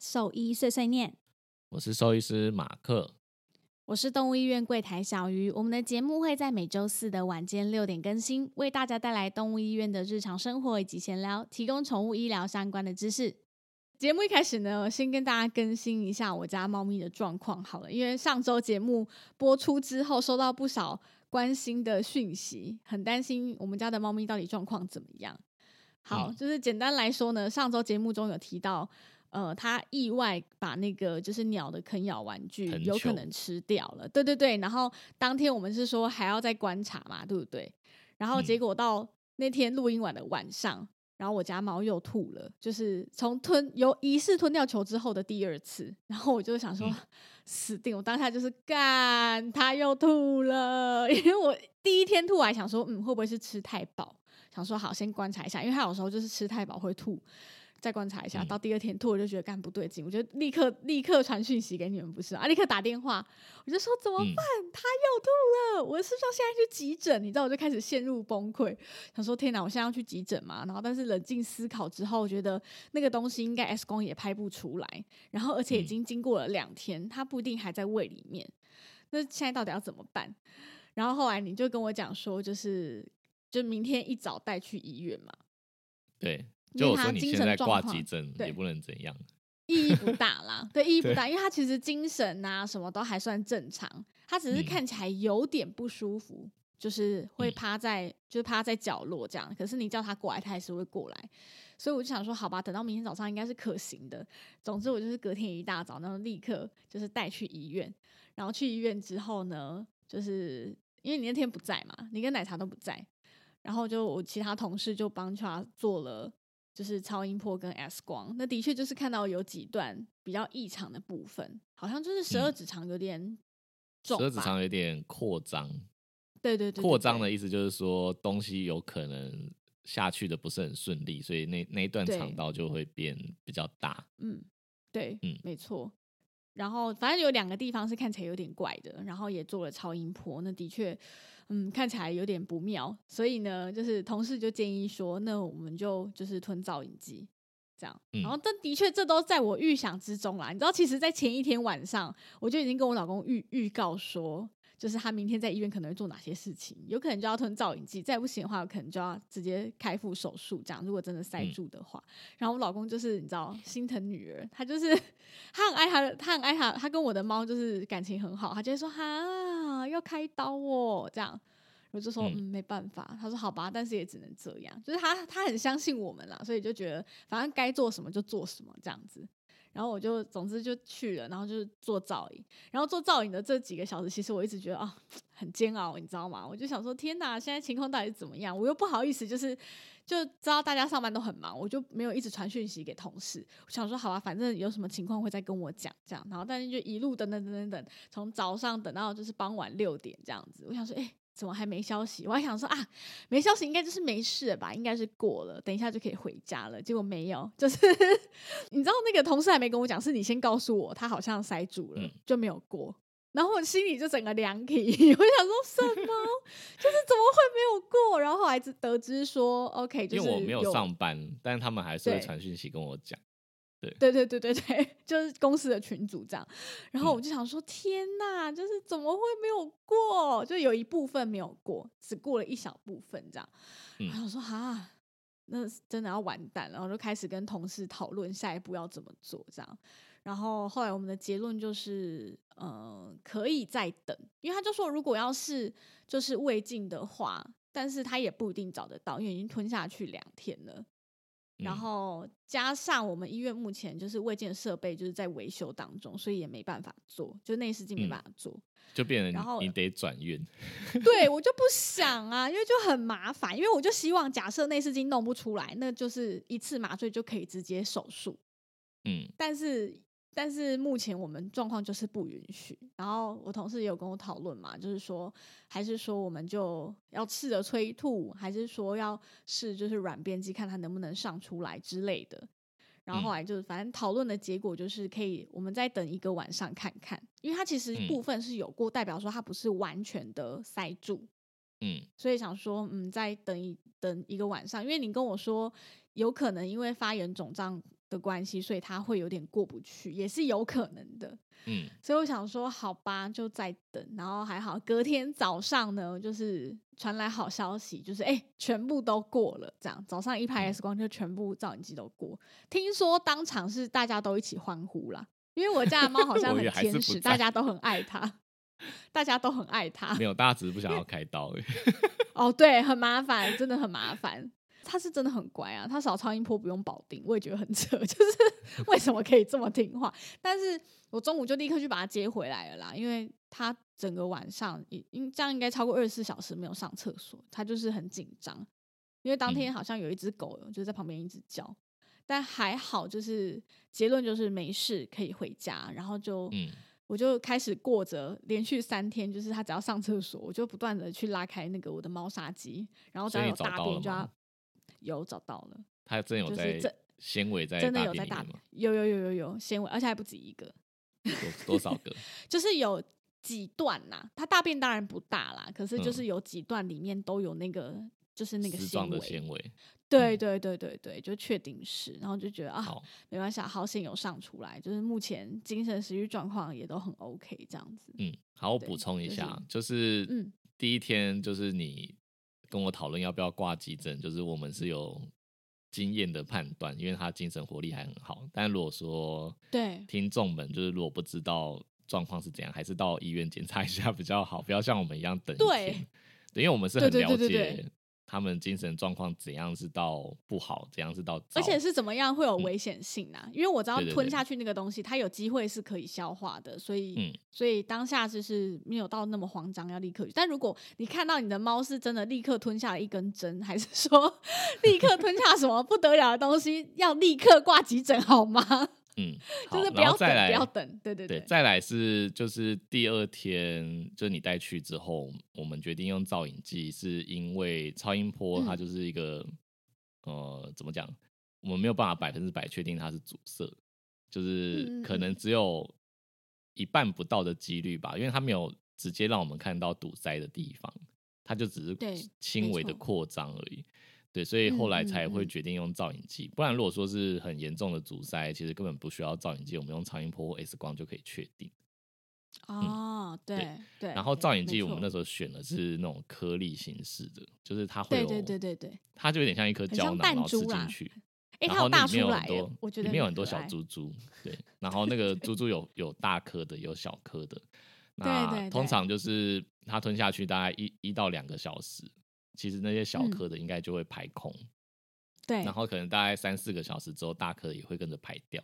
兽医碎碎念，我是兽医师马克。我是动物医院柜台小鱼。我们的节目会在每周四的晚间六点更新，为大家带来动物医院的日常生活以及闲聊，提供宠物医疗相关的知识。节目一开始呢，我先跟大家更新一下我家猫咪的状况好了，因为上周节目播出之后，收到不少关心的讯息，很担心我们家的猫咪到底状况怎么样。好，就是简单来说呢，上周节目中有提到，呃，它意外把那个就是鸟的啃咬玩具有可能吃掉了，对对对。然后当天我们是说还要再观察嘛，对不对？然后结嗯果到那天录音晚的晚上，然后我家猫又吐了，就是从吞有疑似吞掉球之后的第二次。然后我就想说，嗯死定！我当下就是干，它又吐了，因为我第一天吐还想说，嗯，会不会是吃太饱？想说好先观察一下，因为它有时候就是吃太饱会吐，再观察一下。嗯到第二天吐，我就觉得干不对劲，我就立刻立刻传讯息给你们，不是啊？立刻打电话，我就说怎么嗯办？他又吐了，我是不是要现在去急诊？你知道，我就开始陷入崩溃，想说天哪，我现在要去急诊嘛？然后但是冷静思考之后，我觉得那个东西应该 X 光也拍不出来，然后而且已嗯经经过了两天，它不一定还在胃里面。那现在到底要怎么办？然后后来你就跟我讲说，就是就明天一早带去医院嘛，对，就我说你现在挂急诊也不能怎样。意义不大啦，对，意义不大，因为他其实精神啊什么都还算正常，他只是嗯看起来有点不舒服，就是会嗯趴在、就是趴在角落这样。可是你叫他过来，他还是会过来，所以我就想说，好吧，等到明天早上应该是可行的。总之，我就是隔天一大早，然后立刻就是带去医院，然后去医院之后呢，就是因为你那天不在嘛，你跟奶茶都不在，然后就我其他同事就帮他做了。就是超音波跟 X 光，那的确就是看到有几段比较异常的部分，好像就是十二嗯指肠有点十重十，二指肠有点扩张，对对对对扩张的意思就是说东西有可能下去的不是很顺利，所以那那一段对肠道就会变比较大。嗯，对，嗯没错。然后反正有两个地方是看起来有点怪的，然后也做了超音波，那的确，嗯，看起来有点不妙。所以呢，就是同事就建议说，那我们就就是吞造影剂。这样，嗯然后但的确这都在我预想之中啦。你知道，其实，在前一天晚上，我就已经跟我老公预预告说，就是他明天在医院可能会做哪些事情，有可能就要吞造影剂，再不行的话，可能就要直接开腹手术。这样，如果真的塞嗯住的话，然后我老公就是你知道心疼女儿，他就是他很爱他的，他很爱他，他跟我的猫就是感情很好，他就会说哈要开刀哦这样。我就说嗯嗯没办法，他说好吧，但是也只能这样，就是他他很相信我们啦，所以就觉得反正该做什么就做什么这样子。然后我就总之就去了，然后就是做造影，然后做造影的这几个小时，其实我一直觉得啊很煎熬，你知道吗？我就想说天哪，现在情况到底是怎么样？我又不好意思，就是就知道大家上班都很忙，我就没有一直传讯息给同事。我想说好吧，反正有什么情况会再跟我讲这样。然后但是就一路等等等等等，从早上等到就是傍晚六点这样子。我想说，哎、怎么还没消息？我还想说啊，没消息应该就是没事了吧，应该是过了，等一下就可以回家了。结果没有，就是 你知道那个同事还没跟我讲，是你先告诉我他好像塞住了，嗯就没有过。然后我心里就整个凉皮，我想说什么？就是怎么会没有过？然后后来得得知说，OK，就是因为我没有上班，但是他们还是会传讯息跟我讲。对对对对对，就是公司的群组这样。然后嗯我就想说，天呐，就是怎么会没有过？就有一部分没有过，只过了一小部分这样。嗯然后我说哈，那真的要完蛋了。然后就开始跟同事讨论下一步要怎么做这样。然后后来我们的结论就是，呃，可以再等，因为他就说，如果要是就是胃镜的话，但是他也不一定找得到，因为已经吞下去两天了。然嗯后加上我们医院目前就是卫健设备就是在维修当中，所以也没办法做，就内视镜没嗯办法做。就变成然后成你得转院。对我就不想啊，因为就很麻烦，因为我就希望假设内视镜弄不出来，那就是一次麻醉就可以直接手术。嗯但是但是目前我们状况就是不允许。然后我同事也有跟我讨论嘛，就是说还是说我们就要试着催吐，还是说要试就是软便剂看它能不能上出来之类的。然后后来就是反正讨论的结果就是可以，我们再等一个晚上看看，因为它其实嗯部分是有过，代表说它不是完全的塞住。嗯所以想说，嗯，再等一等一个晚上，因为你跟我说有可能因为发炎肿胀的关系，所以他会有点过不去，也是有可能的。嗯，所以我想说，好吧，就再等。然后还好，隔天早上呢，就是传来好消息，就是哎、全部都过了。这样早上一排嗯 X 光就全部照影机都过。听说当场是大家都一起欢呼啦，因为我家的猫好像很天使，大家都很爱它，大家都很爱它。没有，大家只是不想要开刀而已。哦，对，很麻烦，真的很麻烦。它是真的很乖啊，他扫超音波不用保定，我也觉得很扯，就是为什么可以这么听话？但是我中午就立刻去把他接回来了啦，因为他整个晚上，应应这样应该超过二十四小时没有上厕所，他就是很紧张，因为当天好像有一只狗就是在旁边一直叫，但还好，就是结论就是没事，可以回家，然后就嗯，我就开始过着连续三天，就是他只要上厕所，我就不断的去拉开那个我的猫砂机，然后只要有大便就要吗有找到了，它真有在这纤维在真的有在大便吗？有有有有有纤维，而且还不止一个，多多少个？就是有几段呐、它大便当然不大啦，可是就嗯是有几段里面都有那个就是那个纤维，纤维。嗯对对对对对，就确定是，然后就觉得啊，好，没关系，啊，好险有上出来，就是目前精神食欲状况也都很 OK 这样子，嗯，好，我补充一就是下，就是嗯第一天就是你跟我讨论要不要挂急诊，就是我们是有经验的判断，因为他精神活力还很好。但如果说对听众们就是如果不知道状况是怎样，还是到医院检查一下比较好，不要像我们一样等一对天。对，因为我们是很了解他们精神状况怎样是到不好，怎样是到而且是怎么样会有危险性啊？因为我知道吞下去那个东西，它有机会是可以消化的，所以、嗯所以当下就是没有到那么慌张，要立刻。但如果你看到你的猫是真的立刻吞下了一根针，还是说 立刻吞下什么不得了的东西，要立刻挂急诊好吗？嗯，就好是不要再来不要等。对对对，对，再来是就是第二天，就是你带去之后，我们决定用造影剂，是因为超音波它嗯就是一个、呃，怎么讲，我们没有办法百分之百确定它是阻塞，就是可能嗯只有一半不到的几率吧，因为它没有直接让我们看到堵塞的地方，它就只是轻微的扩张而已。对，所以后来才会嗯决定用造影剂，不然如果说是很严重的阻塞，其实根本不需要造影剂，我们用超音波或 X 光就可以确定。哦，对对。嗯然后造影剂我们那时候选的是那种颗粒形式的，就是它会有，对对对对对，它就有点像一颗胶囊，然后吃进去，哎，然后那它有大出里面有很多来，，我觉得里面有很多小珠珠，对，然后那个珠珠有有大颗的，有小颗的，那对对通常就是它吞下去大概一一到两个小时，其实那些小嗯颗的应该就会排空，对，然后可能大概三四个小时之后，大颗的也会跟着排掉。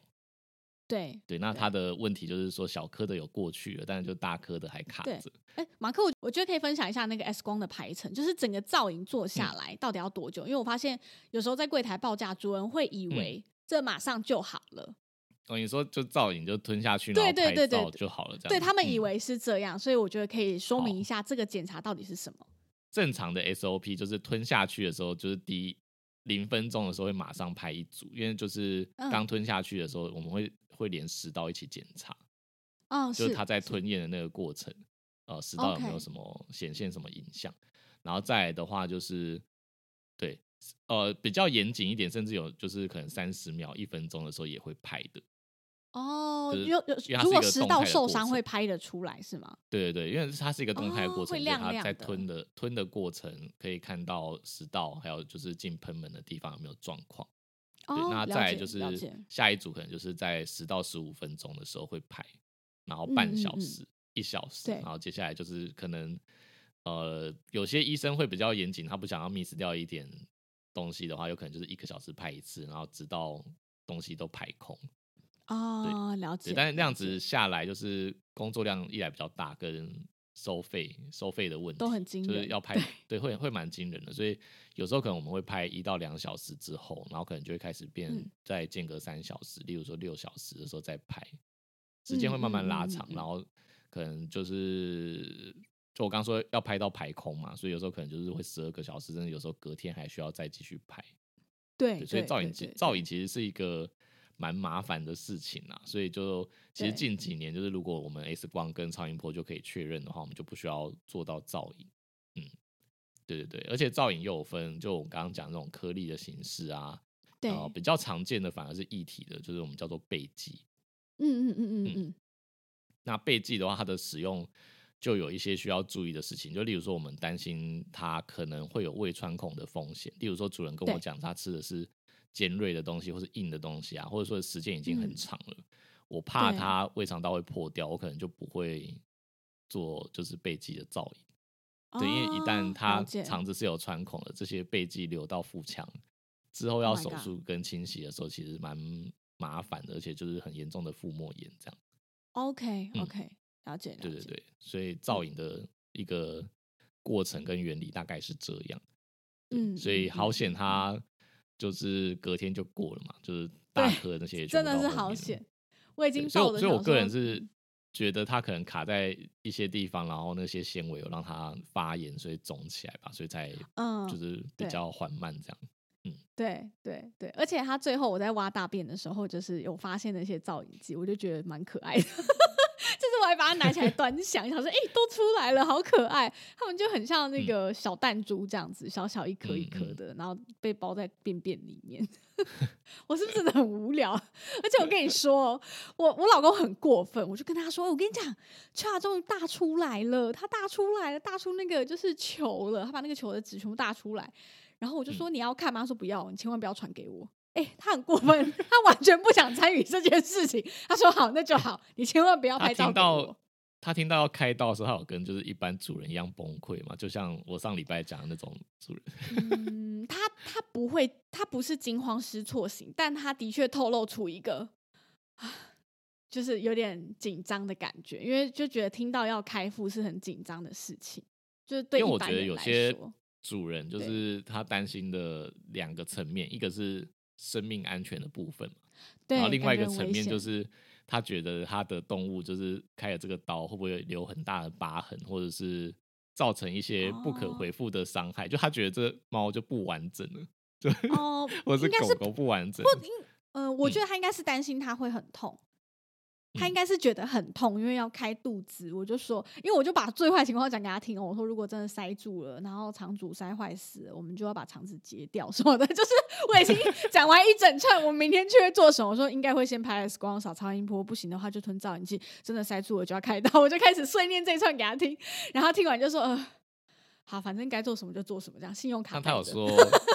对对，那他的问题就是说小颗的有过去了，但是就大颗的还卡对着。哎，马克，我我觉得可以分享一下那个 X 光的排程，就是整个造影做嗯下来到底要多久？因为我发现有时候在柜台报价，主人会以嗯为这马上就好了，哦，你说就造影就吞下去，对然后拍对对对就好了，这样。对他们以嗯为是这样，所以我觉得可以说明一下这个检查到底是什么。正常的 SOP 就是吞下去的时候，就是第一零分钟的时候会马上拍一组，因为就是嗯刚吞下去的时候，我们会会连食道一起检查，哦，就是他在吞咽的那个过程，呃，食道有没有什么显现什么影响？然后再来的话就是对，呃，比较严谨一点，甚至有就是可能三十秒、一分钟的时候也会拍的。哦，有有如果食道受伤会拍得出来是吗？对对对，因为它是一个动态的过程，它在吞的吞的过程可以看到食道，还有就是进喷门的地方有没有状况。对，哦，那再就是下一组可能就是在十到十五分钟的时候会拍，然后半嗯嗯嗯小时、一小时，对然后接下来就是可能呃有些医生会比较严谨，他不想要 miss 掉一点东西的话，有可能就是一个小时拍一次，然后直到东西都排空。哦，了解对，。但是那样子下来，就是工作量一来比较大，跟收费收费的问题都很惊人就是要拍，对，会会蛮惊人的。所以有时候可能我们会拍一到两小时之后，然后可能就会开始变嗯再间隔三小时，例如说六小时的时候再拍，时间会慢慢拉长，然后可能就是。就我刚说要拍到排空嘛，所以有时候可能就是会十二个小时，甚至有时候隔天还需要再继续拍。对，对，所以造影机对对对造影其实是一个蛮麻烦的事情啊，所以就其实近几年就是如果我们 X 光跟超音波就可以确认的话，我们就不需要做到造影。嗯，对对对，而且造影又有分，就我刚刚讲那种颗粒的形式啊，对，呃，比较常见的反而是一体的，就是我们叫做背剂。嗯嗯嗯嗯嗯，那背剂的话，它的使用就有一些需要注意的事情，就例如说，我们担心它可能会有胃穿孔的风险。例如说，主人跟我对讲他吃的是尖锐的东西或是硬的东西啊，或者说时间已经很嗯。长了，我怕对。它胃肠道会破掉，我可能就不会做就是背剂的造影。对，因为一旦哦它肠子是有穿孔的，这些背剂流到腹腔之后要 Oh 手术跟清洗的时候，其实蛮麻烦的，而且就是很严重的腹膜炎这样。OK 嗯。OK，了解了解，对对对，所以。造影的一个过程跟原理大概是这样。嗯，所以嗯好险，嗯。它就是隔天就过了嘛，就是大对颗那些真的是好险，我已经抱着所以我所以我个人是嗯觉得它可能卡在一些地方，然后那些纤维有让它发炎，所以肿起来吧，所以才嗯就是比较缓慢这样。嗯对对对，而且他最后我在挖大便的时候，就是有发现那些造影剂，我就觉得蛮可爱的。就是我还把它拿起来端详，想说，哎、都出来了，好可爱。他们就很像那嗯个小弹珠这样子，小小一颗一颗的，然后被包在便便里面。我是不是真的很无聊？而且我跟你说，我我老公很过分，我就跟他说，我跟你讲，恰终于大出来了，他大出来了，大出那个就是球了，他把那个球的纸全部大出来。然后我就说嗯你要看吗？他说不要，你千万不要传给我。哎、他很过分，他完全不想参与这件事情。他说好，那就好，你千万不要他拍照给听到我。他听到要开刀的时候，他有跟就是一般主人一样崩溃嘛？就像我上礼拜讲的那种主人，嗯，他他不会，他不是惊慌失措型，但他的确透露出一个，啊就是有点紧张的感觉，因为就觉得听到要开腹是很紧张的事情，就是对因为我觉得一般人来有些说主人就是他担心的两个层面，一个是生命安全的部分嘛，对，然后另外一个层面就是他觉得他的动物就是开了这个刀会不会留很大的疤痕，或者是造成一些不可哦。回复的伤害，就他觉得这猫就不完整了，就哦，或者是狗狗不完整，不。嗯、我嗯。觉得他应该是担心他会很痛，他嗯应该是觉得很痛，因为要开肚子。我就说，因为我就把最坏情况讲给他听哦，我说如果真的塞住了，然后肠阻塞坏死了，我们就要把肠子截掉什么的。就是我已经讲完一整串，我明天去会做什么？我说应该会先拍 X 光、扫超音波，不行的话就吞造影剂，真的塞住了就要开刀。我就开始碎念这一串给他听，然后听完就说呃。好，反正该做什么就做什么，这样信用卡 他有说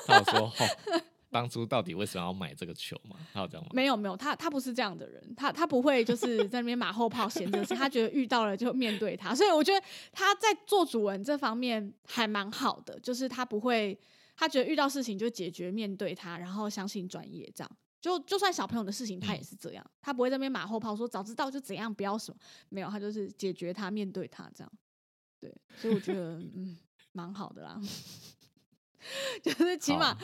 他有说哦，当初到底为什么要买这个球吗？他有这样吗？没有没有，他他不是这样的人，他他不会就是在那边马后炮闲着是他觉得遇到了就面对他，所以我觉得他在做主人这方面还蛮好的，就是他不会，他觉得遇到事情就解决面对他，然后相信专业这样。就就算小朋友的事情，他也嗯是这样，他不会在那边马后炮说早知道就怎样，不要什么，没有，他就是解决他，面对他这样。对，所以我觉得嗯，蛮好的啦，就是起码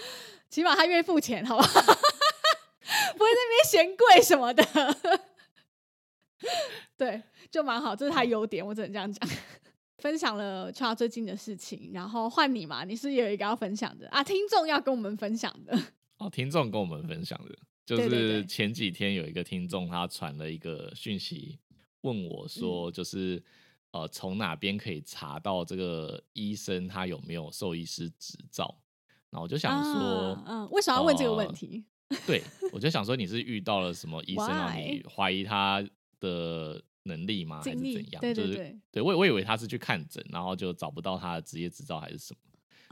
起码他愿意付钱，好吧？不会在那边嫌贵什么的。对，就蛮好，这是他优点，我只能这样讲。分享了 h 最近的事情，然后换你嘛，你是有一个要分享的啊，听众要跟我们分享的。哦，听众跟我们分享的，就是前几天有一个听众他传了一个讯息问我说，嗯就是、呃从哪边可以查到这个医生他有没有兽医师执照？然后我就想说，啊嗯，为什么要问这个问呃题？对我就想说你是遇到了什么医生让你怀疑他的能力吗？还是怎样？对就是对对对我我以为他是去看诊，然后就找不到他的职业执照还是什么。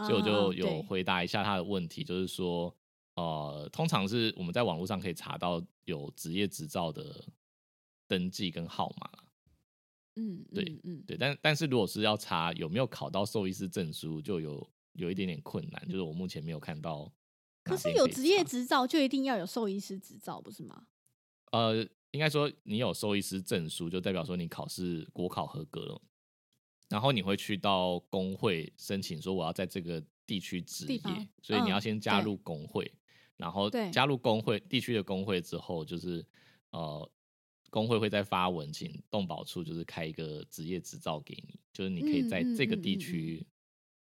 所以我就有回答一下他的问题，就是说，呃，通常是我们在网络上可以查到有职业执照的登记跟号码啦，嗯，对嗯嗯，对，但但是如果是要查有没有考到兽医师证书，就有有一点点困难，就是我目前没有看到。可是有职业执照就一定要有兽医师执照，不是吗？呃，应该说你有兽医师证书，就代表说你考试国考合格了，然后你会去到工会申请说我要在这个地区执业，所以你要先加入工会，然后加入工会地区的工会之后，就是呃工会会再发文请动保处就是开一个职业执照给你，就是你可以在这个地区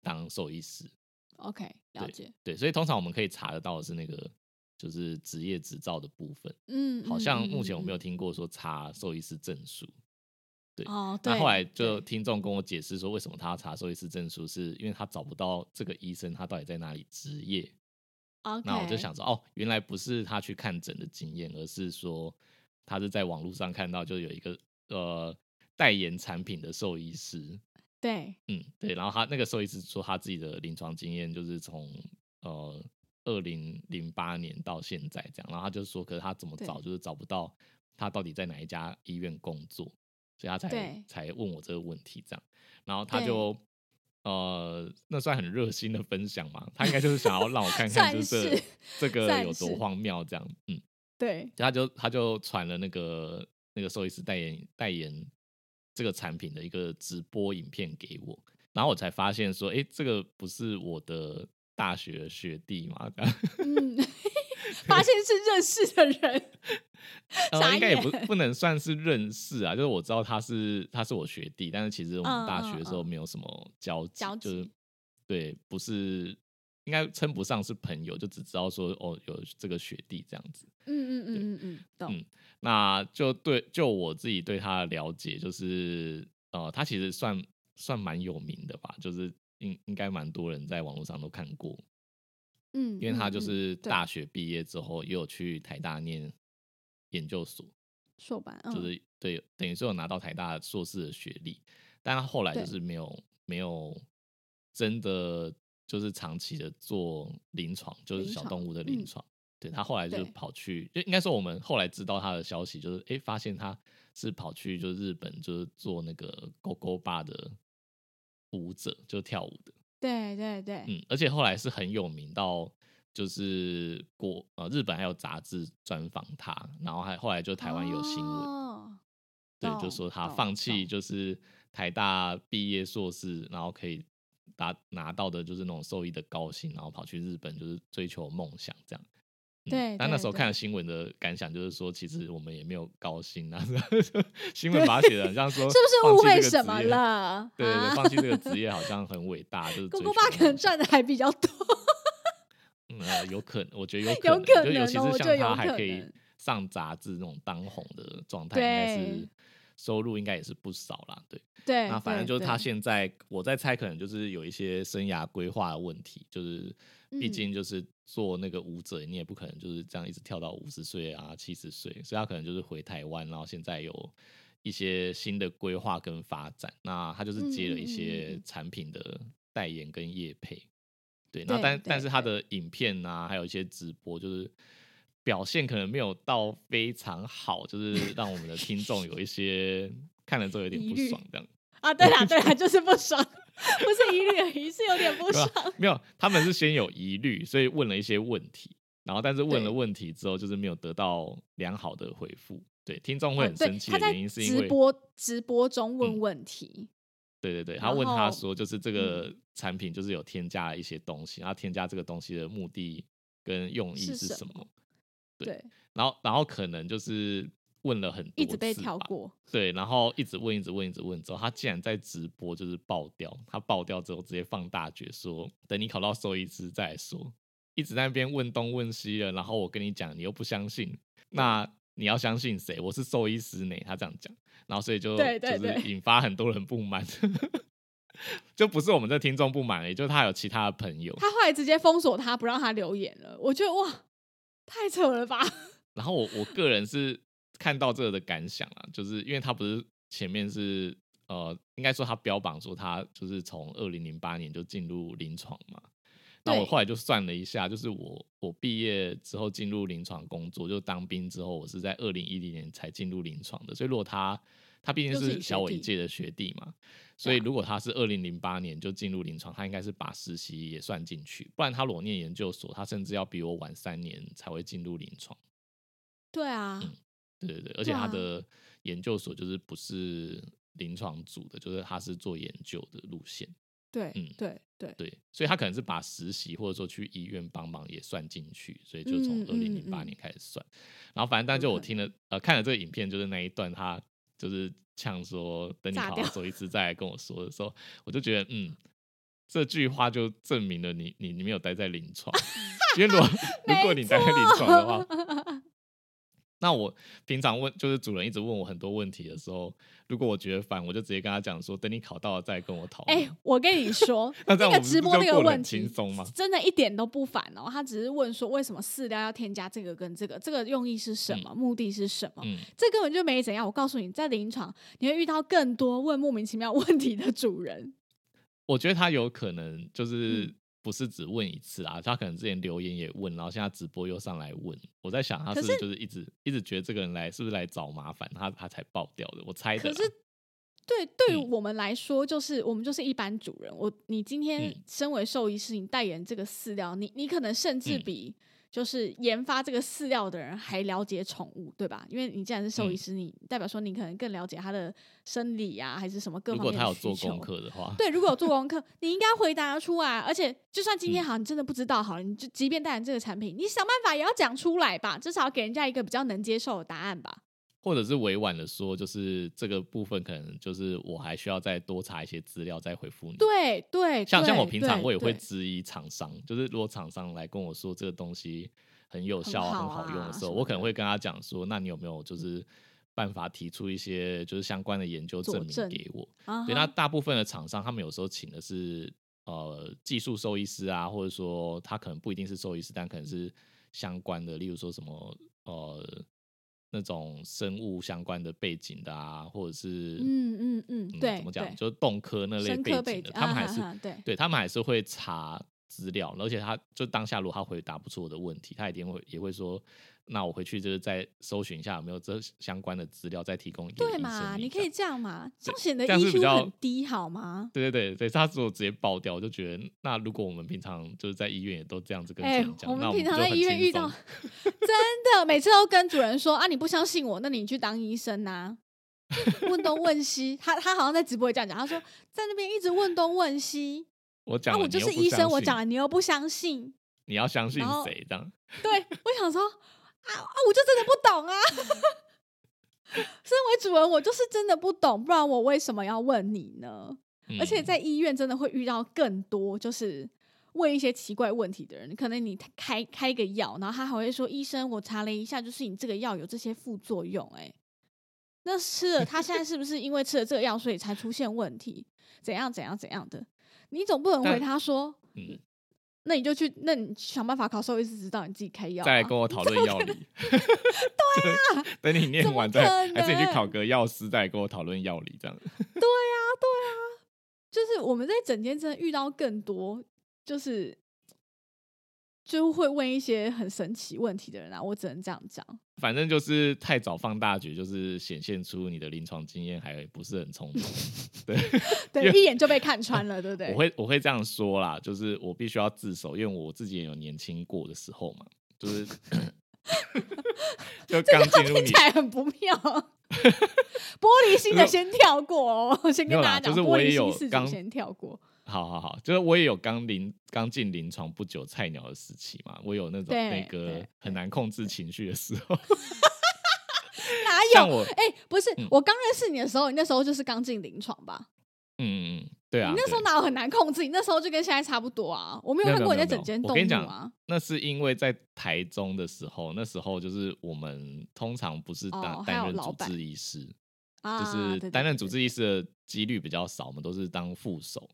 当兽医师。OK，了解。对，所以通常我们可以查得到的是那个就是职业执照的部分。嗯，好嗯像目前我没有嗯听过说查兽医师证书。对嗯哦，对。那后来就对听众跟我解释说，为什么他要查兽医师证书，是因为他找不到这个医生他到底在哪里执业。OK，那我就想说，哦，原来不是他去看诊的经验，而是说他是在网络上看到，就有一个呃代言产品的兽医师，对，嗯，对，然后他那个兽医师说他自己的临床经验就是从呃二零零八年到现在这样，然后他就说，可是他怎么找就是找不到他到底在哪一家医院工作，所以他才才问我这个问题这样，然后他就。呃，那算很热心的分享嘛？他应该就是想要让我看看，就是 这个有多荒谬，这样，嗯，对，他就他就传了那个那个兽医师代言代言这个产品的一个直播影片给我，然后我才发现说，哎，这个不是我的大学学弟嘛？嗯，发现是认识的人，呃，应该也不不能算是认识啊，就是我知道他是他是我学弟，但是其实我们嗯大学的时候没有什么交集，交就是对，不是应该称不上是朋友，就只知道说哦有这个学弟这样子。嗯嗯嗯嗯嗯，懂，嗯那就对，就我自己对他的了解，就是呃，他其实算算蛮有名的吧，就是应应该蛮多人在网络上都看过，嗯，因为他就是大学毕业之后也有去台大念研究所，硕班，嗯就是对，等于是有拿到台大硕士的学历，但他后来就是没有没有真的就是长期的做临床，就是小动物的临嗯床。对他后来就跑去，就应该说我们后来知道他的消息，就是诶发现他是跑去就是日本，就是做那个勾勾吧的舞者，就跳舞的。对对对，嗯，而且后来是很有名到，就是国呃日本还有杂志专访他，然后还后来就台湾有新闻，哦对，就懂说他放弃就是台大毕业硕士，然后可以拿拿到的就是那种兽医的高薪，然后跑去日本就是追求梦想这样。嗯对但那时候看了新闻的感想就是说，其实我们也没有高薪啊，新闻把它写的很像说是不是误会什么？了？对放弃这个职业好像很伟大，就是公公爸可能赚的还比较多，嗯，呃有可能，我觉得有有能，可能就尤其是像他还可以上杂志那种当红的状态，应该是收入应该也是不少啦。对，对，那反正就是他对现在，我在猜，可能就是有一些生涯规划的问题，就是毕嗯竟就是做那个舞者，你也不可能就是这样一直跳到五十岁啊、七十岁，所以他可能就是回台湾，然后现在有一些新的规划跟发展。那他就是接了一些嗯产品的代言跟业配，对，那但但是他的影片啊，还有一些直播，就是表现可能没有到非常好，就是让我们的听众有一些看了之后有点不爽这样。啊，对啦 对啦，就是不爽，不是疑虑而已，是有点不爽。没有，他们是先有疑虑，所以问了一些问题，然后但是问了问题之后，就是没有得到良好的回复。对，听众会很生气的原因是因为，直播直播中嗯问问题，对对对，他问他说，就是这个产品就是有添加了一些东西，然后添加这个东西的目的跟用意是什么是什么？对对，然后然后可能就是问了很多一直被次吧跳过，对，然后一直问，一直问，一直问之后，他竟然在直播就是爆掉，他爆掉之后直接放大决说，等你考到兽医师再来说，一直在那边问东问西了，然后我跟你讲，你又不相信，那你要相信谁？我是兽医师呢，他这样讲，然后所以就对对就是对引发很多人不满，就不是我们这听众不满而已，就是他有其他的朋友，他后来直接封锁他，不让他留言了。我觉得哇，太扯了吧！然后我我个人是看到这个的感想啊，就是因为他不是前面是呃，应该说他标榜说他就是从二零零八年就进入临床嘛。那我对后来就算了一下，就是我我毕业之后进入临床工作，就当兵之后，我是在二零一零年才进入临床的。所以如果他他毕竟是小我一届的学弟嘛，所以如果他是二零零八年就进入临床，他应该是把实习也算进去，不然他裸念研究所，他甚至要比我晚三年才会进入临床。对啊，嗯对对对，而且他的研究所就是不是临床组的，就是他是做研究的路线，对嗯对对。对，所以他可能是把实习或者说去医院帮忙也算进去，所以就从嗯二零零八嗯年开始算，然后反正但就我听了呃看了这个影片，就是那一段他就是呛说等你炸掉考到手一次再来跟我说的时候，我就觉得嗯。这句话就证明了你你你没有待在临床，因为如果 如果你待在临床的话，那我平常问，就是主人一直问我很多问题的时候，如果我觉得烦，我就直接跟他讲说，等你考到了再跟我讨论。哎、我跟你说，那个直播那个问题轻松吗？真的一点都不烦哦。他只是问说，为什么饲料要添加这个跟这个，这个用意是什么，目的是什么？嗯，这根本就没怎样。我告诉你，在临床你会遇到更多问莫名其妙问题的主人。我觉得他有可能就是嗯不是只问一次啊，他可能之前留言也问，然后现在直播又上来问。我在想，他是不是就是一直一直觉得这个人来是不是来找麻烦，他他才爆掉的？我猜的。可是对对于嗯我们来说，就是我们就是一般主人。我你今天嗯身为兽医师，你代言这个饲料，你你可能甚至嗯比就是研发这个饲料的人还了解宠物，对吧？因为你既然是兽医嗯师，你代表说你可能更了解它的生理啊，还是什么各方面如果他有做功课的话，对，如果有做功课，你应该回答得出来。而且，就算今天嗯好，你真的不知道好了，你就即便代言这个产品，你想办法也要讲出来吧，至少给人家一个比较能接受的答案吧。或者是委婉的说，就是这个部分可能就是我还需要再多查一些资料再回复你。对对，像像我平常我也会对质疑厂商，就是如果厂商来跟我说这个东西很有效、很好很好用的时候，我可能会跟他讲说，那你有没有就是办法提出一些就是相关的研究证明给我？啊对，那大部分的厂商他们有时候请的是呃技术兽医师啊，或者说他可能不一定是兽医师，但可能是相关的，例如说什么呃那种生物相关的背景的啊，或者是嗯嗯嗯，对，怎么讲，就是动科那类背景的，景，他们还是、对。对他们还是会查资料，而且他就当下如果他回答不出我的问题，他一定会也会说，那我回去就是再搜寻一下有没有这相关的资料，再提供对嘛，你可以这样嘛，这样显得这样是 EQ 很低好吗？对对对对，他如果直接爆掉，我就觉得那如果我们平常就是在医院也都这样子跟主哎、人讲，我那们平常在医院遇到，真的每次都跟主人说啊，你不相信我，那你去当医生呐、问东问西，他他好像在直播也这样讲，他说在那边一直问东问西，啊，我讲了，我就是医生，我讲了你又不相信，你要相信谁这样？对我想说啊啊，我就真的不懂啊。身为主人，我就是真的不懂，不然我为什么要问你呢？而且嗯在医院真的会遇到更多，就是问一些奇怪问题的人。可能你开开个药，然后他还会说：“医生，我查了一下，就是你这个药有这些副作用、欸。”哎，那吃了他现在是不是因为吃了这个药，所以才出现问题？怎样怎样怎样的？你总不能回他说嗯，：“那你就去，那你想办法考兽医师执照，你自己开药、啊。”再来跟我讨论药理。对啊，等你念完再，可还是你去考能个药师再来跟我讨论药理这样。对啊，对啊就是我们在整天真的遇到更多，就是就会问一些很神奇问题的人啊，我只能这样讲。反正就是太早放大局，就是显现出你的临床经验还不是很充足。对，对，一眼就被看穿了，对不对？我会我会这样说啦，就是我必须要自首，因为我自己也有年轻过的时候嘛，就是 就刚进入你听起来很不妙。玻璃心的先跳过哦，我先跟大家讲，玻璃就是我也有心事刚先跳过。好好好，就是我也有刚临刚进临床不久菜鸟的时期嘛，我有那种对那个很难控制情绪的时候。哪有？哎、不是，嗯我刚认识你的时候，你那时候就是刚进临床吧？嗯对啊，你那时候哪有很难控制？你那时候就跟现在差不多啊。我没有看过你在整间动我跟你讲物啊。那是因为在台中的时候，那时候就是我们通常不是担任主治医师，啊，就是担任主。治医师的几率比较少，我们都是当副手，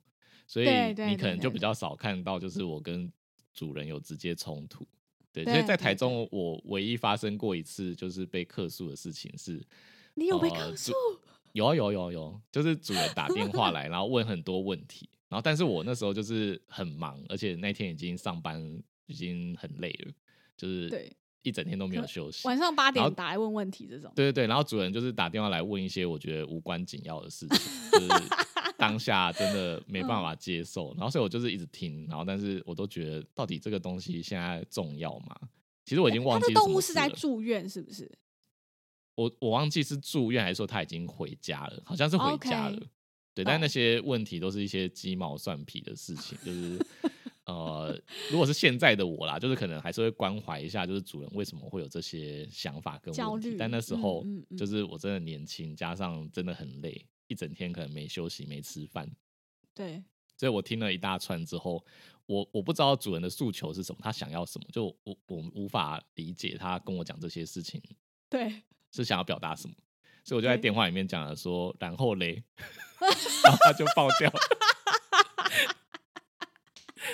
所以你可能就比较少看到，就是我跟主人有直接冲突。对，对所以在台中，我唯一发生过一次就是被客诉的事情是，你有被呃主客诉？有啊有啊有啊有啊，就是主人打电话来，然后问很多问题，然后但是我那时候就是很忙，而且那天已经上班已经很累了，就是对一整天都没有休息。晚上八点打来问问题这种。对对对，然后主人就是打电话来问一些我觉得无关紧要的事情，就是 当下真的没办法接受，然后所以我就是一直听，然后但是我都觉得到底这个东西现在重要吗？其实我已经忘他记是什的动物是在住院，是不是？我我忘记是住院还是说他已经回家了，好像是回家了。对，但那些问题都是一些鸡毛蒜皮的事情，就是呃，如果是现在的我啦，就是可能还是会关怀一下，就是主人为什么会有这些想法跟焦虑。问题但那时嗯候嗯嗯就是我真的年轻，加上真的很累，一整天可能没休息、没吃饭，对，所以我听了一大串之后，我我不知道主人的诉求是什么，他想要什么，就我我无法理解他跟我讲这些事情对，是想要表达什么，所以我就在对电话里面讲了说，然后嘞，然后他就爆掉了。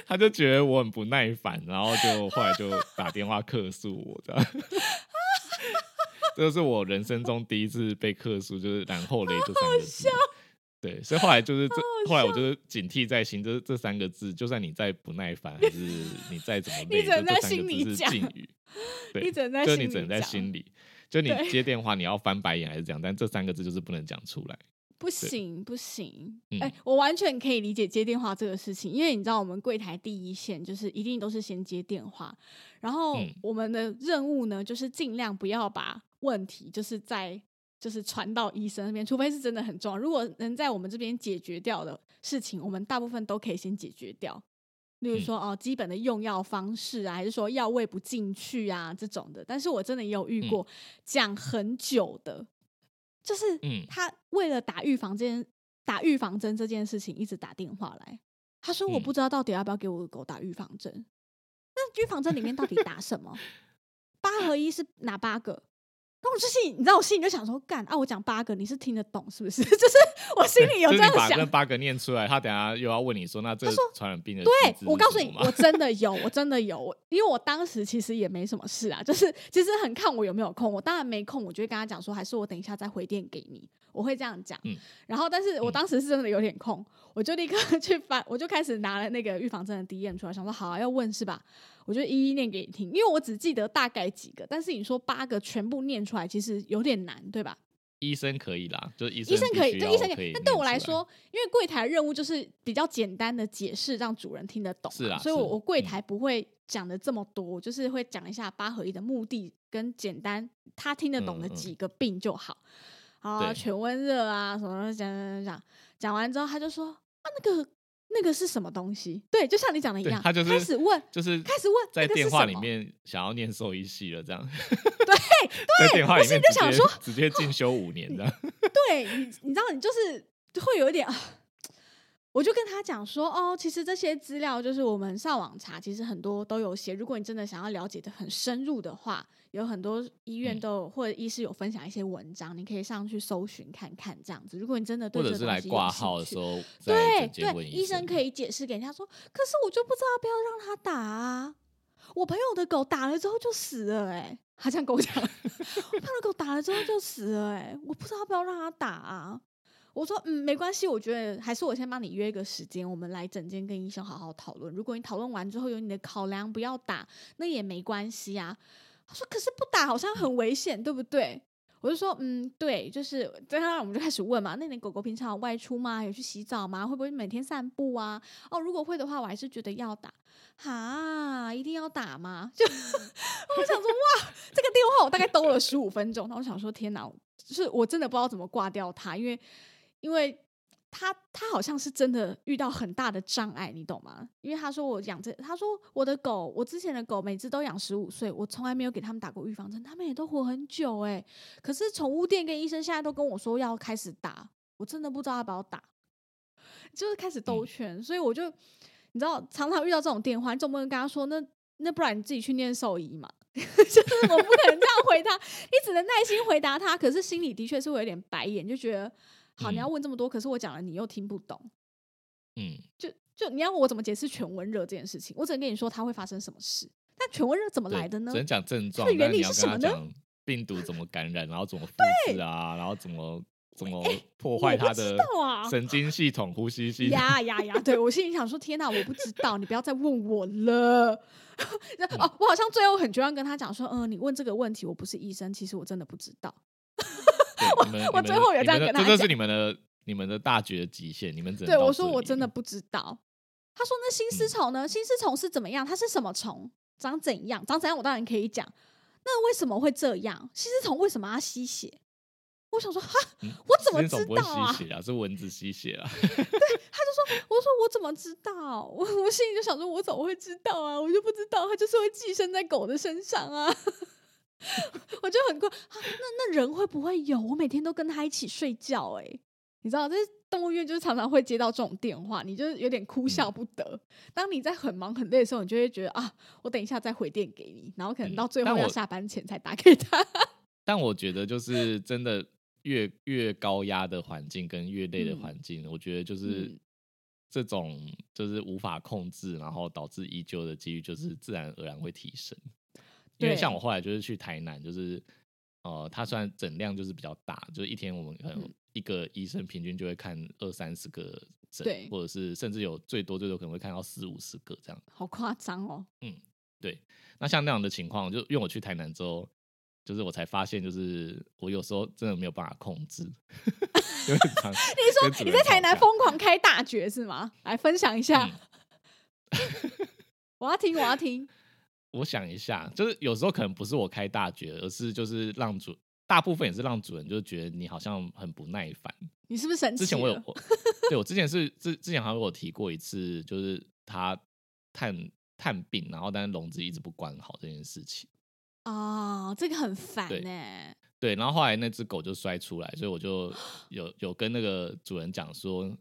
他就觉得我很不耐烦，然后就后来就打电话客诉我，这样。这是我人生中第一次被客诉，就是“然后嘞”这三个字。对，所以后来就是这，后来我就是警惕在心，就是这三个字，就算你再不耐烦，还是你再怎么累，你只能在就这三个心里字是讲禁语。对，你只能在就你只能在心里讲，就你接电话你要翻白眼还是这样，但这三个字就是不能讲出来。不行不行，嗯哎、我完全可以理解接电话这个事情，因为你知道我们柜台第一线就是一定都是先接电话，然后嗯我们的任务呢就是尽量不要把问题就是在就是传到医生那边，除非是真的很重要。如果能在我们这边解决掉的事情，我们大部分都可以先解决掉。例如嗯说哦，基本的用药方式啊，还是说药喂不进去啊这种的。但是我真的也有遇嗯过讲很久的，就是嗯他为了打预防针、打预防针这件事情，一直打电话来。他说：“我嗯不知道到底要不要给我的狗打预防针。那预防针里面到底打什么？八合一是哪八个？那我就心里，你知道，我心里就想说，干啊！我讲八个，你是听得懂是不是？就是我心里有这样想你把那。八个念出来，他等下又要问你说，那这个传染病的对我告诉你，我真的有，我真的有，因为我当时其实也没什么事啊，就是其实很看我有没有空。我当然没空，我就会跟他讲说，还是我等一下再回电给你，我会这样讲。嗯然后，但是我嗯当时是真的有点空，我就立刻 去翻，我就开始拿了那个预防针的 D M 出来，想说好、啊、要问是吧？我就一一念给你听，因为我只记得大概几个，但是你说八个全部念出来，其实有点难，对吧？医生可以啦，就是医生医生可以，必须对医生可以。但对我来，说，因为柜台任务就是比较简单的解释，让主人听得懂嘛。是啊所以我我柜嗯台不会讲的这么多，我就是会讲一下八合一的目的跟简单他听得懂的几个病就好。啊，对全温热啊什么的讲讲讲讲，讲完之后他就说啊那个那个是什么东西？对，就像你讲的一样，他就是开始问。就是开始问在电话里面想要念兽医系了，这样。对 在电话里我心面直接里就想说直接进修五年这样。对你，你知道，你就是会有一点啊。我就跟他讲说，哦，其实这些资料就是我们上网查，其实很多都有写。如果你真的想要了解的很深入的话，有很多医院嗯都有、或者医师有分享一些文章，你可以上去搜寻看看这样子。如果你真的对这个东西有挂号的时候，在对对，医生生可以解释给人家说，可是我就不知道要不要让他打啊。我朋友的狗打了之后就死了、欸，他这样跟我讲，我朋友的狗打了之后就死了、欸，我不知道要不要让他打啊。我说，嗯，没关系，我觉得还是我先帮你约一个时间，我们来诊间跟医生好好讨论。如果你讨论完之后有你的考量，不要打，那也没关系啊。他说，可是不打好像很危险，对不对？我就说，嗯，对，就是，对他，我们就开始问嘛。那你狗狗平常有外出吗？有去洗澡吗？会不会每天散步啊？哦，如果会的话，我还是觉得要打。哈，一定要打吗？就我想说，哇，这个电话我大概兜了十五分钟。然后我想说，天哪，就是我真的不知道怎么挂掉它，因为因为他他好像是真的遇到很大的障碍，你懂吗？因为他说我养这，他说我的狗，我之前的狗每只都养十五岁，我从来没有给他们打过预防针，他们也都活很久哎、可是宠物店跟医生现在都跟我说要开始打，我真的不知道要不要打，就是开始兜嗯圈，所以我就你知道，常常遇到这种电话，你总不能跟他说那那不然你自己去念兽医嘛。就是我不可能这样回他，你只能耐心回答他。可是心里的确是会有点白眼，就觉得好，你要嗯问这么多，可是我讲了你又听不懂，嗯，就就你要我怎么解释犬温热这件事情？我只能跟你说它会发生什么事，但犬温热怎么来的呢只？能讲症状，的原理是什么呢病毒怎么感染，然后怎么复制啊，然后怎么怎么破坏它的神经系统、呼吸系统。呀呀呀！对我心里想说，天哪，我不知道，你不要再问我了。哦，我好像最后很绝望跟他讲说，嗯、你问这个问题，我不是医生，其实我真的不知道。我最后也这样跟他讲这就是你们的你们的大局的极限，你们只能对我说，我真的不知道。他说，那新丝嗯虫呢？新丝虫是怎么样？它是什么虫？长怎样？长怎样？我当然可以讲。那为什么会这样？新丝虫为什么要吸血？我想说，哈，嗯我怎么知道啊？吸血啊？是蚊子吸血啊？对 他就说：“我说我怎么知道？我我心里就想说，我怎么会知道啊？我就不知道，它就是会寄生在狗的身上啊。我就很怪、啊，那那人会不会有？我每天都跟他一起睡觉、欸，你知道，这动物园就是常常会接到这种电话，你就是有点哭笑嗯不得。当你在很忙很累的时候，你就会觉得啊，我等一下再回电给你，然后可能嗯到最后要下班前才打给他。但我觉得就是真的越越高压的环境跟越累的嗯环境，我觉得就是嗯这种就是无法控制，然后导致依旧的几率就是自然而然会提升。因为像我后来就是去台南，就是呃，它虽然诊量就是比较大，就是一天我们可能嗯一个医生平均就会看二三十个诊对，或者是甚至有最多最多可能会看到四五十个这样。好夸张哦。嗯对，那像那样的情况，就因为我去台南之后，就是我才发现，就是我有时候真的没有办法控制，你跟主说你在台南人吵架疯狂开大绝是吗？来分享一下，嗯 我要听，我要听。我想一下，就是有时候可能不是我开大绝，而是就是让主大部分也是让主人就觉得你好像很不耐烦。你是不是生气？之前我有我对我之前是之之前好像有提过一次，就是他探探病，然后但是笼子一直不关好这件事情。哦，这个很烦对呢。对，然后后来那只狗就摔出来，所以我就有有跟那个主人讲说，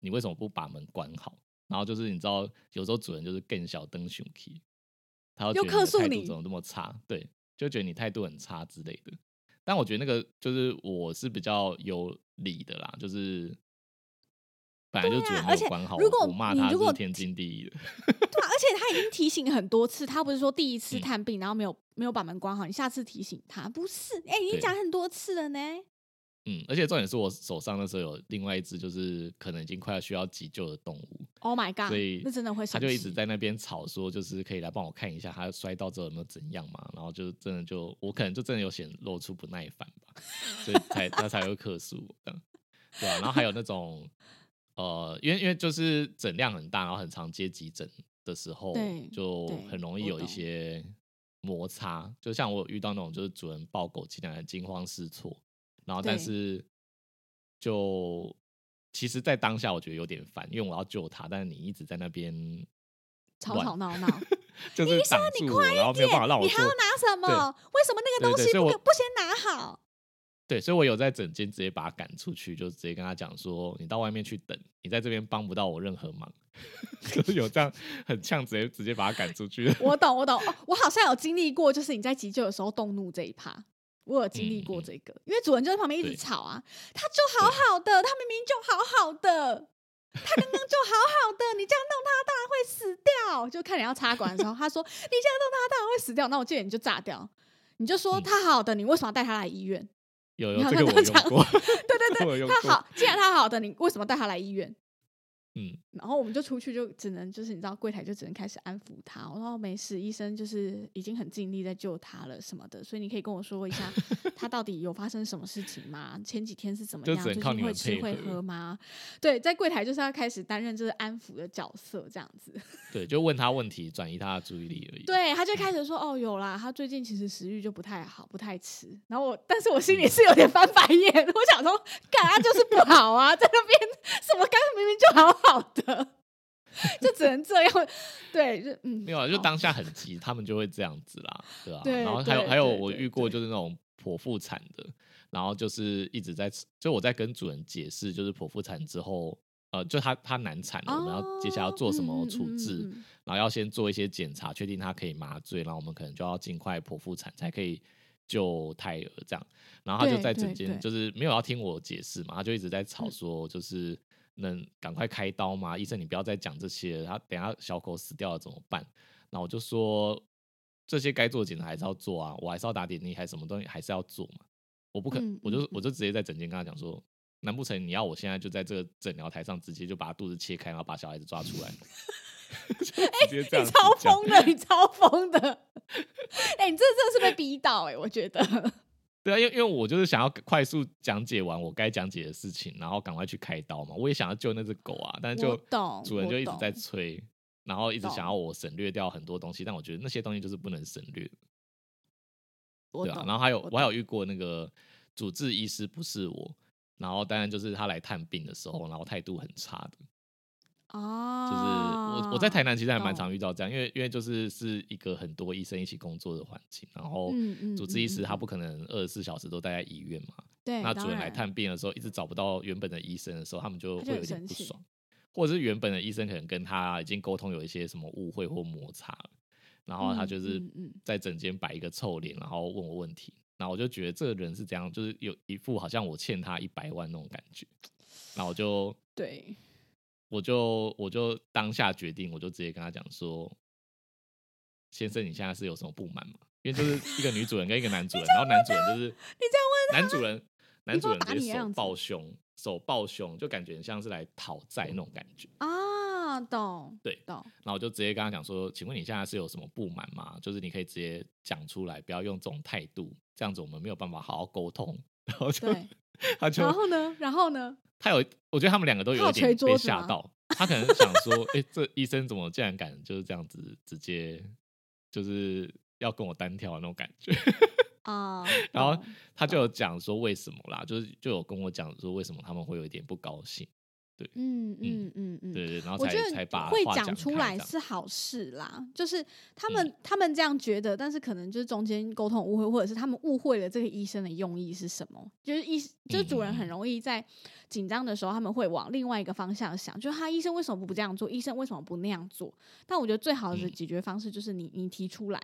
你为什么不把门关好？然后就是你知道，有时候主人就是更小灯熊 key，他就又觉得你态度怎么那么差？对，就觉得你态度很差之类的。但我觉得那个就是我是比较有理的啦，就是本来就主人没对啊而且有关好，如果我我骂他你如果是天经地义的。对啊，而且他已经提醒很多次，他不是说第一次嗯探病，然后没有没有把门关好，你下次提醒他，不是？哎、已经讲很多次了呢。嗯，而且重点是我手上那时候有另外一只，就是可能已经快要需要急救的动物，Oh my god！所以那真的会他就一直在那边吵说，就是可以来帮我看一下他摔到之后有没有怎样嘛，然后就真的就我可能就真的有显露出不耐烦吧，所以才他才会克诉我这样，对啊，然后还有那种呃，因为因为就是诊量很大，然后很常接急诊的时候对，就很容易有一些摩擦，就像我有遇到那种就是主人抱狗进来惊慌失措，然后但是就其实，在当下我觉得有点烦，因为我要救他，但是你一直在那边吵吵闹闹。就是挡住我，然后没有办法让我做你还要。拿什么？为什么那个东西不不先拿好？对，所以我有在整间直接把他赶出去，就直接跟他讲说，你到外面去等，你在这边帮不到我任何忙，就是有这样很呛，直接直接把他赶出去。我懂，我懂、哦。我好像有经历过，就是你在急救的时候动怒这一趴，我有经历过这个，因为主人就在旁边一直吵啊，他就好好的，他明明就好好的。他刚刚就好好的，你这样弄他，当然会死掉。就看你要插管的时候，他说：“你这样弄他，当然会死掉。”那我建议你就炸掉，你就说嗯他好好的，你为什么要带他来医院？有你有这个 我用过，对对对。他好，既然他好的，你为什么带他来医院？嗯，然后我们就出去，就只能就是你知道，柜台就只能开始安抚他。我说哦没事，医生就是已经很尽力在救他了什么的，所以你可以跟我说一下，他到底有发生什么事情吗？前几天是怎么样？就只靠最近会你们配吃会喝吗？对，在柜台就是要开始担任就是安抚的角色这样子。对，就问他问题，转移他的注意力而已。对，他就开始说哦有啦，他最近其实食欲就不太好，不太吃。然后我，但是我心里是有点翻白眼，我想说，干他就是不好啊，在那边什么刚刚明明就好好的。就只能这样，对，就嗯，没有啊，就当下很急，他们就会这样子啦，对吧、对然后还有还有，我遇过就是那种剖腹产的，然后就是一直在，就我在跟主人解释，就是剖腹产之后，呃，就他他难产了，我们要接下来要做什么处置，哦嗯嗯嗯嗯然后要先做一些检查，确定他可以麻醉，然后我们可能就要尽快剖腹产才可以救胎儿这样。然后他就在整间就是没有要听我解释嘛，他就一直在吵嗯说，就是能赶快开刀吗？医生你不要再讲这些了，他等下小狗死掉了怎么办？然后我就说这些该做的检查还是要做啊，我还是要打点滴，还什么东西还是要做嘛。我不可，嗯我就嗯我就直接在诊间跟他讲说，难不成你要我现在就在这个诊疗台上直接就把他肚子切开，然后把小孩子抓出来？就直接这样子你超讲疯的，你超疯的。哎、你这真的是被逼到哎、我觉得。对啊，因为因为我就是想要快速讲解完我该讲解的事情，然后赶快去开刀嘛。我也想要救那只狗啊，但是就主人就一直在催，然后一直想要我省略掉很多东西，但我觉得那些东西就是不能省略的，对啊。然后还有我我还有遇过那个主治医师不是我，然后当然就是他来探病的时候，然后态度很差的，哦，就是我我在台南其实还蛮常遇到这样，因为因为就是是一个很多医生一起工作的环境，然后主治医师他不可能二十四小时都待在医院嘛，对，那主人来探病的时候，一直找不到原本的医生的时候，他们就会有点不爽，或者是原本的医生可能跟他已经沟通有一些什么误会或摩擦了，然后他嗯就是在整间摆一个臭脸，然后问我问题，然后我就觉得这个人是这样，就是有一副好像我欠他一百万那种感觉，然后我就对，我就我就当下决定，我就直接跟他讲说，先生，你现在是有什么不满吗？因为就是一个女主人跟一个男主人，然后男主人就是你这样问男主人，男主人打直接手抱胸，手抱胸，就感觉很像是来讨债那种感觉。啊，懂对懂，然后我就直接跟他讲说，请问你现在是有什么不满吗？就是你可以直接讲出来，不要用这种态度，这样子我们没有办法好好沟通。然后就。他就然后呢？然后呢？他有，我觉得他们两个都有点被吓到。他可能想说，哎、这医生怎么竟然敢就是这样子直接就是要跟我单挑的那种感觉。啊，然后他就有讲说为什么啦，就是就有跟我讲说为什么他们会有一点不高兴。嗯嗯嗯嗯，对对，然后才我觉才把得会讲讲出来是好事啦，就是他嗯们、他们这样觉得，但是可能就是中间沟通误会，或者是他们误会了这个医生的用意是什么。就是医就是主人很容易在紧张的时候，他们会往另外一个方向想，就是他医生为什么不这样做，医生为什么不那样做？但我觉得最好的嗯解决方式就是你你提出来，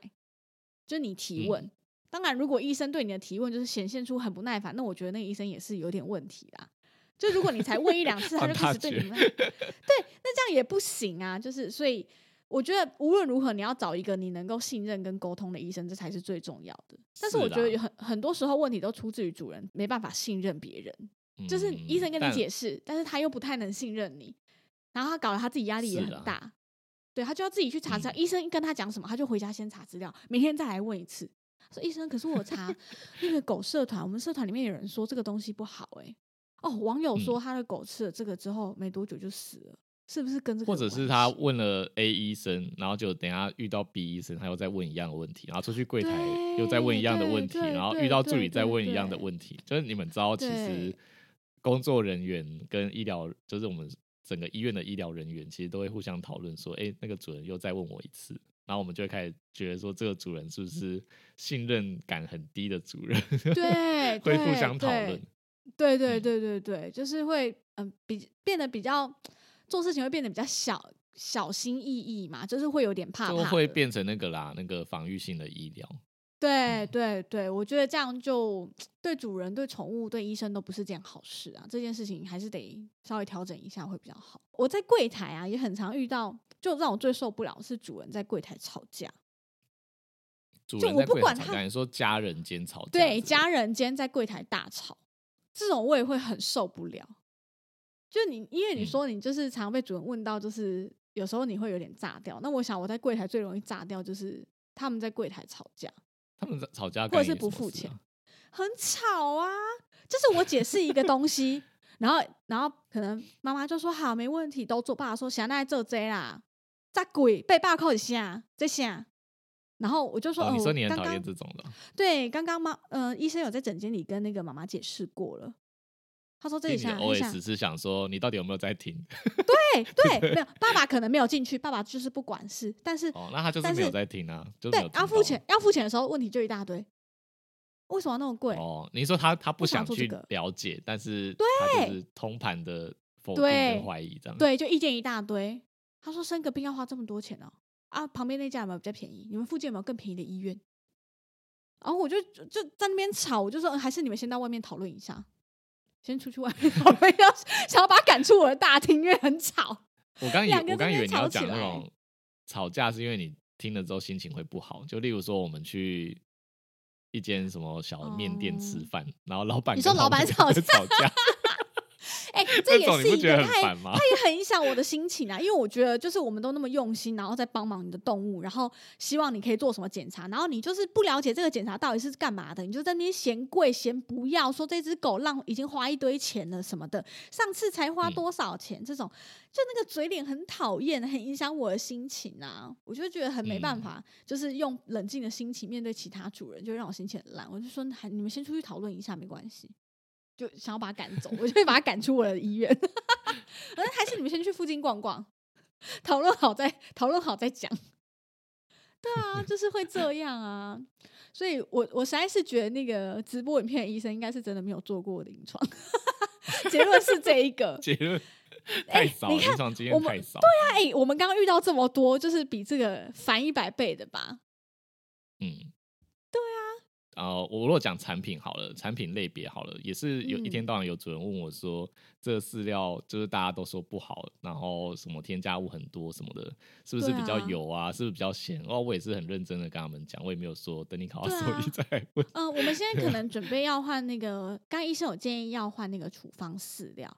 就是你提嗯问。当然，如果医生对你的提问就是显现出很不耐烦，那我觉得那个医生也是有点问题啦。就如果你才问一两次，他就开始对你们，对，那这样也不行啊。就是所以，我觉得无论如何，你要找一个你能够信任跟沟通的医生，这才是最重要的。但是是我觉得有很很多时候问题都出自于主人没办法信任别人，就是嗯医生跟你解释，但是他又不太能信任你，然后他搞得他自己压力也很大，对他就要自己去查资料。嗯医生跟他讲什么，他就回家先查资料，明天再来问一次。说医生，可是我查 那个狗社团，我们社团里面有人说这个东西不好、欸，哦，网友说嗯他的狗吃了这个之后没多久就死了，是不是跟这个或者是他问了 A 医生，然后就等下遇到 B 医生，他又再问一样的问题，然后出去柜台又再问一样的问题，然后遇到助理再问一样的对问题。就是你们知道，其实工作人员跟医疗，就是我们整个医院的医疗人员，其实都会互相讨论说，哎、那个主人又再问我一次，然后我们就会开始觉得说，这个主人是不是信任感很低的主人？对，会互相讨对论。对对嗯对对对，就是会嗯比变得比较做事情会变得比较小小心翼翼嘛，就是会有点怕就会变成那个啦，那个防御性的医疗。对对对，我觉得这样就对主人、对宠物、对医生都不是件好事啊。这件事情还是得稍微调整一下会比较好。我在柜台啊也很常遇到，就让我最受不了是主人在柜台吵架，主人在不管他柜台吵架，你说家人间吵架对家人间在柜台大吵，这种我也会很受不了。就你，因为你嗯说你就是常被主人问到，就是有时候你会有点炸掉。那我想我在柜台最容易炸掉，就是他们在柜台吵架。他们在吵架，或者是不付钱，很吵啊。就是我解释一个东西，然后然后可能妈妈就说好没问题，都做。爸爸说想那做这啦，咋鬼被爸扣一下这下。然后我就说，哦，你哦说你很讨厌这种的，对，刚刚妈呃医生有在诊间里跟那个妈妈解释过了。他说这所以你的一下，一下 OS 是想说你到底有没有在听？对对，没有爸爸可能没有进去，爸爸就是不管事，但是哦，那他就是没有在听啊，就是对要付钱要付钱的时候问题就一大堆，为什么那么贵？哦。你说他他不想去了解，但是对就是通盘的否定怀疑这样。对，就意见一大堆。他说生个病要花这么多钱哦、啊，旁边那家有没有比较便宜？你们附近有没有更便宜的医院？然后我就就就在那边吵，我就说呃还是你们先到外面讨论一下，先出去外面 讨论，要想要把他赶出我的大厅，因为很吵。我刚以我刚以为你要讲那种吵架，是因为你听了之后心情会不好。就例如说，我们去一间什么小面店吃哦饭，然后老板你说老板吵架吵架，哎、这 这也是一个，种你不觉得他也很烦吗？它也很影响我的心情啊，因为我觉得就是我们都那么用心，然后再帮忙你的动物，然后希望你可以做什么检查，然后你就是不了解这个检查到底是干嘛的，你就在那边嫌贵嫌不要，说这只狗浪已经花一堆钱了什么的，上次才花嗯多少钱，这种就那个嘴脸很讨厌，很影响我的心情啊，我就觉得很没办嗯法，就是用冷静的心情面对其他主人，就让我心情很烂，我就说还你们先出去讨论一下没关系。就想要把他赶走，我就会把他赶出我的医院。反正还是你们先去附近逛逛，讨论好再讨论好再讲。对啊，就是会这样啊。所以我我实在是觉得那个直播影片的医生应该是真的没有做过临床。结论是这一个。结论哎太少，你看临床经我们验太少。哎、我们刚刚遇到这么多，就是比这个翻一百倍的吧？嗯，呃，我如果讲产品好了，产品类别好了，也是有一天嗯到晚有主人问我说，这个饲料就是大家都说不好，然后什么添加物很多什么的，是不是比较啊油啊？是不是比较咸？哦，我也是很认真的跟他们讲，我也没有说等你考到对啊兽医 再来问。嗯、我们现在可能准备要换那个，刚医生有建议要换那个处方饲料。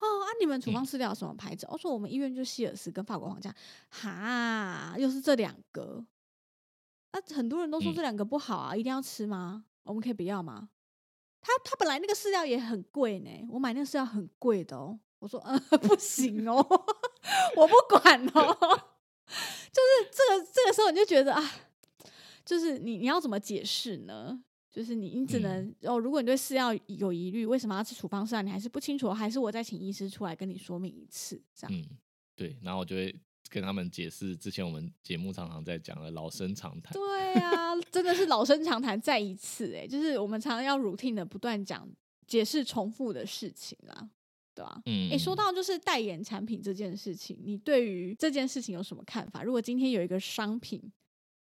哦，啊，你们处嗯方饲料什么牌子？我、说我们医院就希尔斯跟法国皇家，哈，又是这两个。啊，很多人都说嗯这两个不好啊，一定要吃吗？我们可以不要吗？他他本来那个饲料也很贵呢，我买那个饲料很贵的哦。我说，嗯，不行哦，我不管哦。就是这个这个时候你就觉得啊，就是你你要怎么解释呢？就是你你只能、哦，如果你对饲料有疑虑，为什么要吃处方饲料？你还是不清楚，还是我再请医师出来跟你说明一次，这样。嗯，对，然后我就会跟他们解释之前我们节目常常在讲的老生常谈。对啊，真的是老生常谈再一次哎、就是我们常常要 routine 的不断讲解释重复的事情啊，对啊。嗯，哎、说到就是代言产品这件事情，你对于这件事情有什么看法？如果今天有一个商品，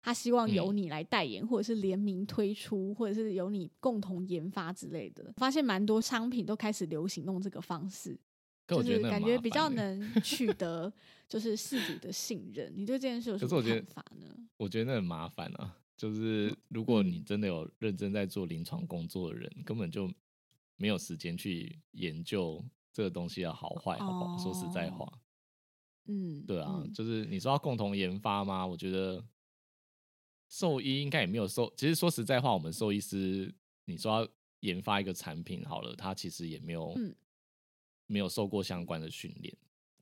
他希望由嗯你来代言，或者是联名推出，或者是由你共同研发之类的，发现蛮多商品都开始流行用这个方式，就是感觉比较能取得就是事主的信任。你对这件事有什么看法呢？我觉得那很麻烦啊。嗯就是如果你真的有认真在做临床工作的人，根本就没有时间去研究这个东西的好坏，好不好？说实在哦话，嗯，对啊，嗯就是你说要共同研发吗？我觉得兽医应该也没有兽。其实说实在话，我们兽医师，你说要研发一个产品好了，它其实也没有、嗯没有受过相关的训练。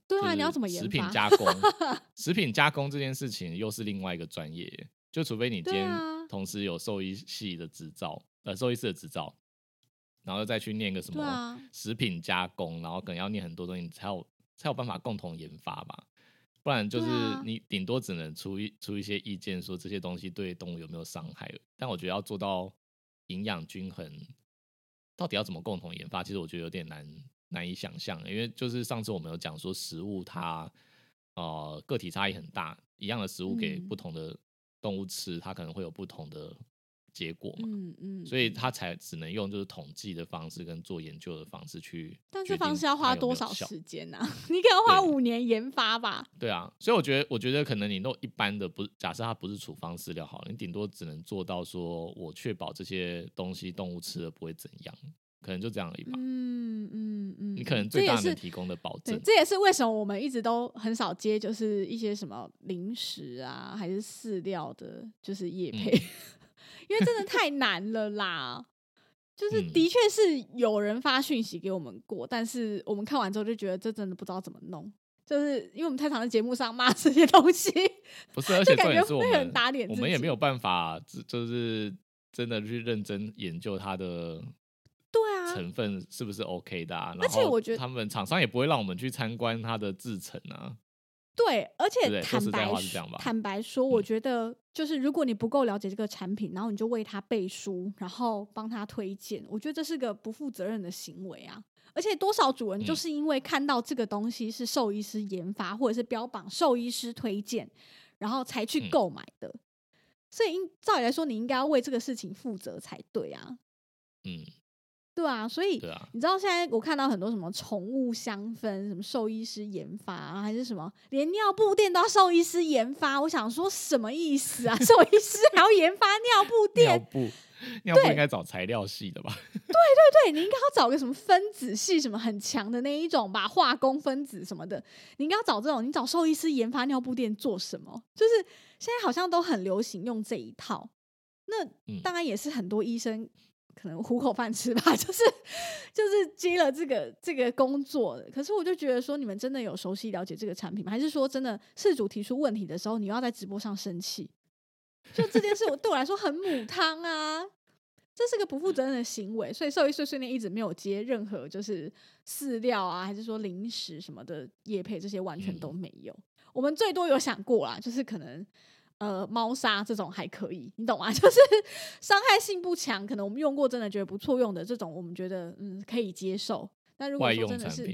对啊，你要怎么研食品？加工，食品加工这件事情又是另外一个专业，就除非你今天同时有兽医系的执照，呃，兽医师的执照，然后再去念个什么食品加工，然后可能要念很多东西，你才有才有办法共同研发吧。不然就是你顶多只能出一出一些意见，说这些东西对动物有没有伤害。但我觉得要做到营养均衡，到底要怎么共同研发？其实我觉得有点难难以想象，因为就是上次我们有讲说食物它呃个体差异很大，一样的食物给嗯不同的动物吃，它可能会有不同的结果嘛。嗯嗯，所以嗯它才只能用就是统计的方式跟做研究的方式去，但这方式要花多少时时间呢、你可能花五年研发吧。对啊，所以我觉得，我觉得可能你弄一般的不，假设它不是处方饲料好了，你顶多只能做到说我确保这些东西动物吃了不会怎样，可能就这样而已吧。嗯嗯嗯，你可能这也是最大能提供的保对，证，这也是为什么我们一直都很少接，就是一些什么零食啊，还是饲料的，就是叶配，嗯。因为真的太难了啦。就是嗯。的确是有人发讯息给我们过，但是我们看完之后就觉得这真的不知道怎么弄，就是因为我们太常在节目上骂这些东西，不是，而就感觉且重点是我会很们打脸我们也没有办法，就就是真的去认真研究它的成分是不是 OK 的、啊，而且我觉得他们厂商也不会让我们去参观它的制成啊。对，而且坦白坦白说，我嗯觉得就是如果你不够了解这个产品，然后你就为他背书，然后帮他推荐，我觉得这是个不负责任的行为啊！而且多少主人就嗯是因为看到这个东西是兽医师研发，或者是标榜兽医师推荐，然后才去嗯购买的。所以应照理来说，你应该要为这个事情负责才对啊，嗯，对啊，所以你知道现在我看到很多什么宠物香氛，什么兽医师研发、啊，还是什么，连尿布垫都要兽医师研发。我想说什么意思啊？兽医师还要研发尿布垫？尿布尿布应该找材料系的吧？对对对你应该要找个什么分子系什么很强的那一种吧，化工分子什么的，你应该要找这种。你找兽医师研发尿布垫做什么？就是现在好像都很流行用这一套。那嗯当然也是很多医生可能糊口饭吃吧，就是就是接了这个这个工作的。可是我就觉得说，你们真的有熟悉了解这个产品吗？还是说真的事主提出问题的时候，你又要在直播上生气？就这件事，我对我来说很母汤啊。这是个不负责任的行为，所以兽医碎碎念一直没有接任何就是饲料啊，还是说零食什么的业配，这些完全都没有。我们最多有想过啦，就是可能呃猫砂这种还可以，你懂吗？就是伤害性不强，可能我们用过真的觉得不错用的这种，我们觉得嗯可以接受。但如果说真的是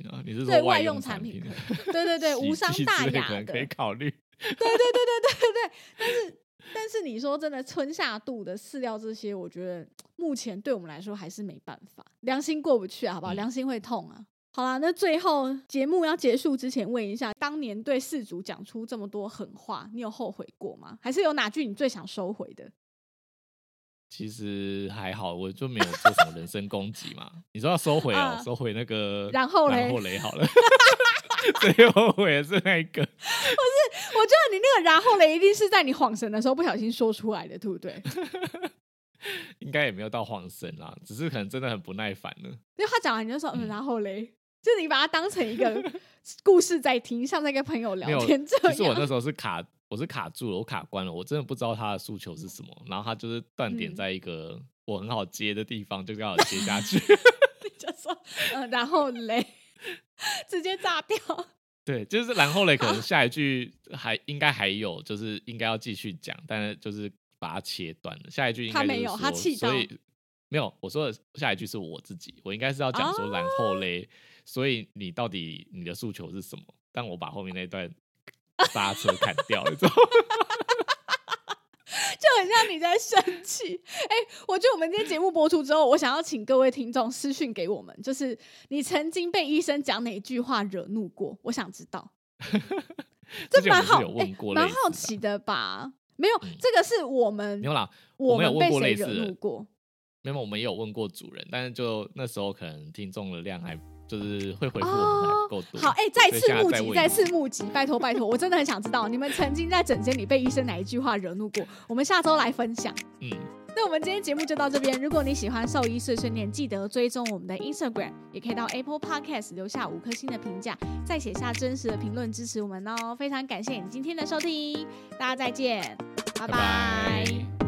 对外用产品对对 对，无伤大雅的，可以考虑。对对对对对对对，但是但是你说真的，春夏度的饲料这些，我觉得目前对我们来说还是没办法，良心过不去啊，好不好？嗯良心会痛啊。好啦，那最后节目要结束之前，问一下，当年对事主讲出这么多狠话，你有后悔过吗？还是有哪句你最想收回的？其实还好，我就没有做什么人身攻击嘛。你说要收回哦，啊收回那个，然后嘞然后嘞，好了。最后悔的是那一个，我觉得你那个然后嘞，一定是在你晃神的时候不小心说出来的，对不对？应该也没有到晃神啦，只是可能真的很不耐烦了。因为他讲完你就说嗯，嗯然后嘞，就是你把它当成一个 故事在听，像在跟朋友聊天这样。其实我那时候是卡，我是卡住了，我卡关了，我真的不知道他的诉求是什么。然后他就是断点嗯在一个我很好接的地方，就刚好接下去。你就说嗯，然后嘞，直接炸掉。对，就是然后嘞，可能下一句还应该还有，就是应该要继续讲，但是就是把它切断了。下一句应该他没有他气到所以没有我说的下一句是我自己，我应该是要讲说然哦后嘞，所以你到底你的诉求是什么？但我把后面那段刹车砍掉了之后，就很像你在生气。哎、我觉得我们今天节目播出之后，我想要请各位听众私讯给我们，就是你曾经被医生讲哪句话惹怒过？我想知道，这蛮好，蛮好奇的吧？没有，嗯这个是我们没有啦，我我们有问过们被谁惹类似的怒过？没有，我们也有问过主人，但是就那时候可能听众的量还就是会回复我们还不够多。好，哎、再次募集，再再次募集，拜托拜托，我真的很想知道你们曾经在诊间里被医生哪一句话惹怒过？我们下周来分享。嗯，那我们今天节目就到这边。如果你喜欢兽医碎碎念，记得追踪我们的 Instagram，也可以到 Apple Podcast 留下五颗星的评价，再写下真实的评论支持我们哦。非常感谢你今天的收听，大家再见，拜拜拜